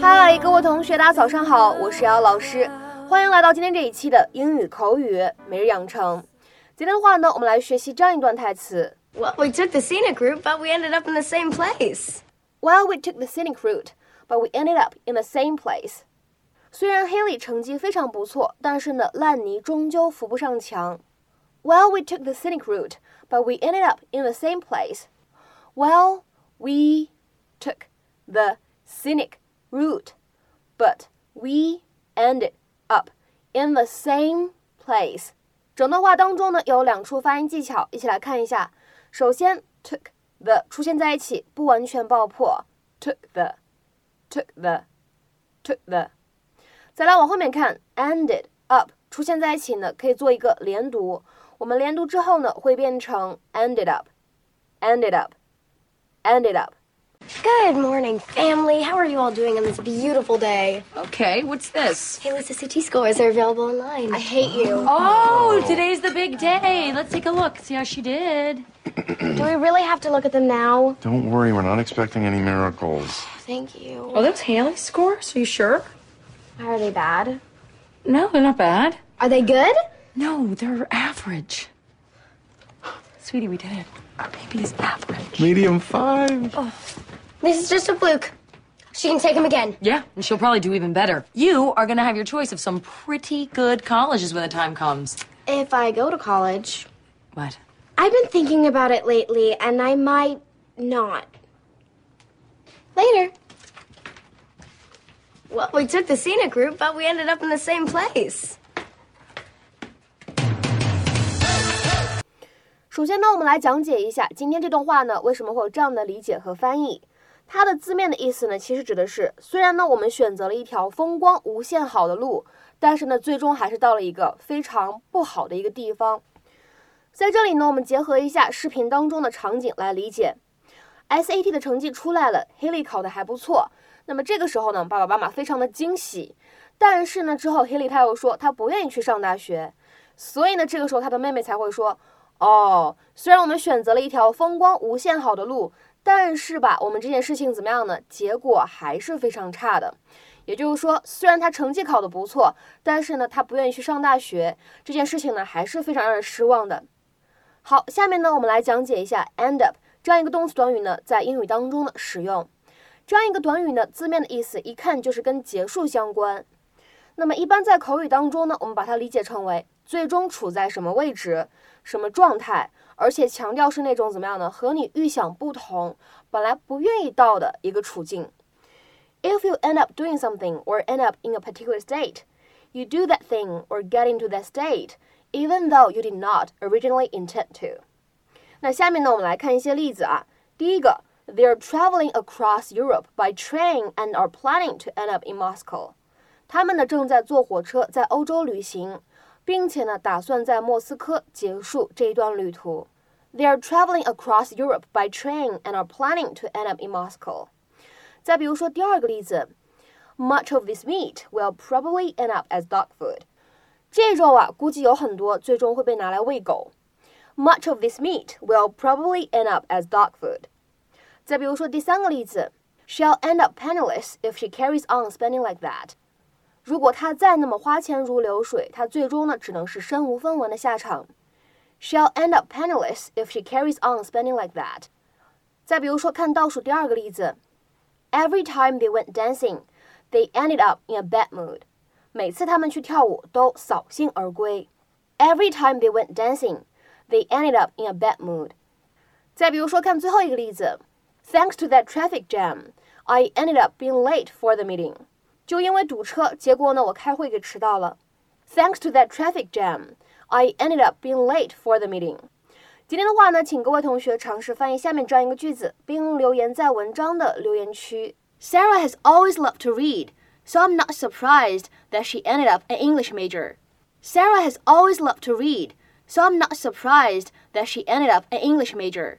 嗨，各位同学，大家早上好，我是姚老师，欢迎来到今天这一期的英语口语每日养成。今天的话呢，我们来学习这样一段台词：Well, we took the scenic route, but we ended up in the same place. Well, we took the scenic route, but we ended up in the same place. 虽然 Haley 成绩非常不错，但是呢，烂泥终究扶不上墙。Well, we took the scenic route, but we ended up in the same place. Well, we took the scenic route, but we ended up in the same place. 整段话当中呢，有两处发音技巧，一起来看一下。首先，took the 出现在一起，不完全爆破。took the，took the，took the。再来往后面看，ended up 出现在一起呢，可以做一个连读。我们连读之后呢，会变成 ended up，ended up，ended up。Good morning, family. How are you all doing on this beautiful day? Okay, what's this? Haley's SAT scores are available online. I hate you. Oh, oh, today's the big day. Let's take a look, see how she did. Do we really have to look at them now? Don't worry, we're not expecting any miracles. Oh, thank you. Oh, that's Haley's scores? Are you sure? Are they bad? No, they're not bad. Are they good? No, they're average. Sweetie, we did it. Our baby is average. Medium five. Oh. This is just a fluke. She can take them again. Yeah, and she'll probably do even better. You are gonna have your choice of some pretty good colleges when the time comes. If I go to college, What? I've been thinking about it lately, and I might not. Later. Well, we took the scenic route, but we ended up in the same place. 首先呢，我们来讲解一下今天这段话呢为什么会有这样的理解和翻译。 它的字面的意思呢，其实指的是，虽然呢我们选择了一条风光无限好的路，但是呢最终还是到了一个非常不好的一个地方。在这里呢，我们结合一下视频当中的场景来理解。SAT 的成绩出来了，Haley 考的还不错。那么这个时候呢，爸爸妈妈非常的惊喜。但是呢，之后 Haley 他又说他不愿意去上大学，所以呢，这个时候他的妹妹才会说。哦，虽然我们选择了一条风光无限好的路，但是吧，我们这件事情怎么样呢？结果还是非常差的。也就是说，虽然他成绩考得不错，但是呢，他不愿意去上大学，这件事情呢，还是非常让人失望的。好，下面呢，我们来讲解一下 end up 这样一个动词短语呢，在英语当中的使用。这样一个短语呢，字面的意思一看就是跟结束相关。那么，一般在口语当中呢，我们把它理解成为最终处在什么位置。什么状态，而且强调是那种怎么样呢？和你预想不同，本来不愿意到的一个处境。If you end up doing something or end up in a particular state, you do that thing or get into that state, even though you did not originally intend to. 那下面呢，我们来看一些例子啊。第一个，They are traveling across Europe by train and are planning to end up in Moscow. 他们呢正在坐火车在欧洲旅行。并且呢，打算在莫斯科结束这一段旅途。They are traveling across Europe by train and are planning to end up in Moscow. 再比如说第二个例子，Much of this meat will probably end up as dog food. 这肉啊，估计有很多最终会被拿来喂狗。Much of this meat will probably end up as dog food. 再比如说第三个例子，She'll end up penniless if she carries on spending like that. 如果他再那么花钱如流水，他最终呢只能是身无分文的下场。She'll end up penniless if she carries on spending like that。再比如说，看倒数第二个例子，Every time they went dancing, they ended up in a bad mood。每次他们去跳舞都扫兴而归。Every time they went dancing, they ended up in a bad mood。再比如说，看最后一个例子，Thanks to that traffic jam, I ended up being late for the meeting。 就因为堵车，结果呢，我开会给迟到了。Thanks to that traffic jam, I ended up being late for the meeting. 今天的话呢，请各位同学尝试翻译下面这样一个句子，并留言在文章的留言区。Sara has always loved to read, so I'm not surprised that she ended up an English major. Sara has always loved to read, so I'm not surprised that she ended up an English major.